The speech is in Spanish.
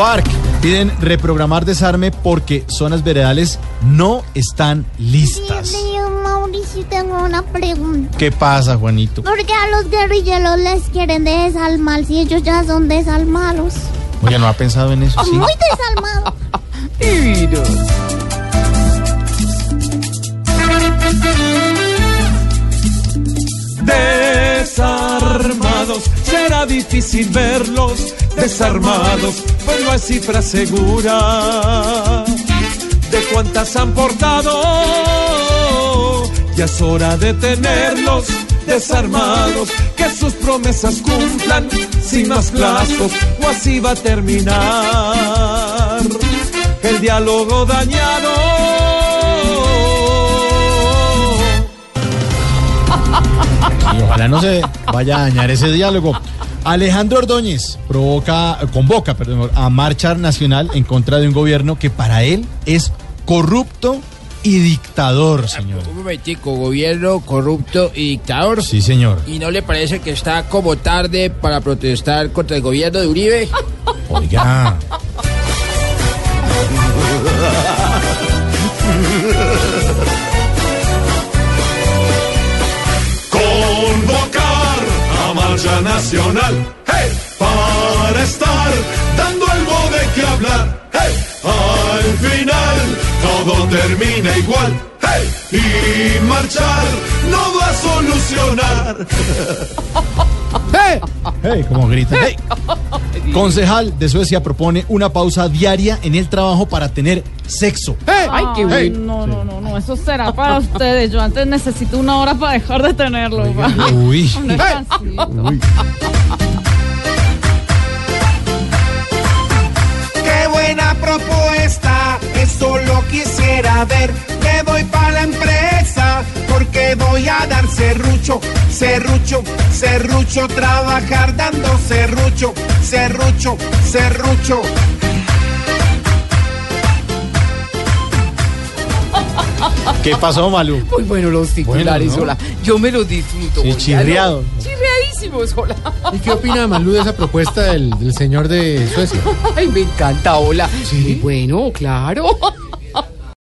FARC piden reprogramar desarme porque zonas veredales no están listas. Mauricio, tengo una pregunta. ¿Qué pasa, Juanito? ¿Por qué a los guerrilleros les quieren desalmar si ellos ya son desalmados? Oye, ¿no ha pensado en eso? Sí. Muy desalmados. difícil verlos desarmados, pues no hay cifra segura de cuántas han portado. Ya es hora de tenerlos desarmados, que sus promesas cumplan sin más plazos, o así va a terminar el diálogo dañado. Ojalá no se vaya a dañar ese diálogo. Alejandro Ordóñez provoca, convoca perdón, a marcha nacional en contra de un gobierno que para él es corrupto y dictador, señor. Un momentico, gobierno corrupto y dictador. Sí, señor. ¿Y no le parece que está como tarde para protestar contra el gobierno de Uribe? Oiga. Nacional hey, para estar dando algo de qué hablar. Hey, al final todo termina igual. Hey, y marchar no va a solucionar. Hey, como grita. Hey. Concejal de Suecia propone una pausa diaria en el trabajo para tener sexo. Ay, qué Hey. No, no, no, no, eso será para ustedes. Yo antes necesito una hora para dejar de tenerlo. Uy. Un descansito. Uy. Qué buena propuesta, eso lo quisiera ver. Me voy a dar serrucho, serrucho, serrucho, trabajar dando serrucho, serrucho, serrucho. ¿Qué pasó, Malú? Muy bueno los titulares, Bueno, ¿no? hola. Yo me los disfruto. Sí, chirriado. ¿no? Chirriadísimos, hola. ¿Y qué opina Malú de esa propuesta del, del señor de Suecia? Ay, me encanta, hola. ¿Sí? Muy bueno, claro.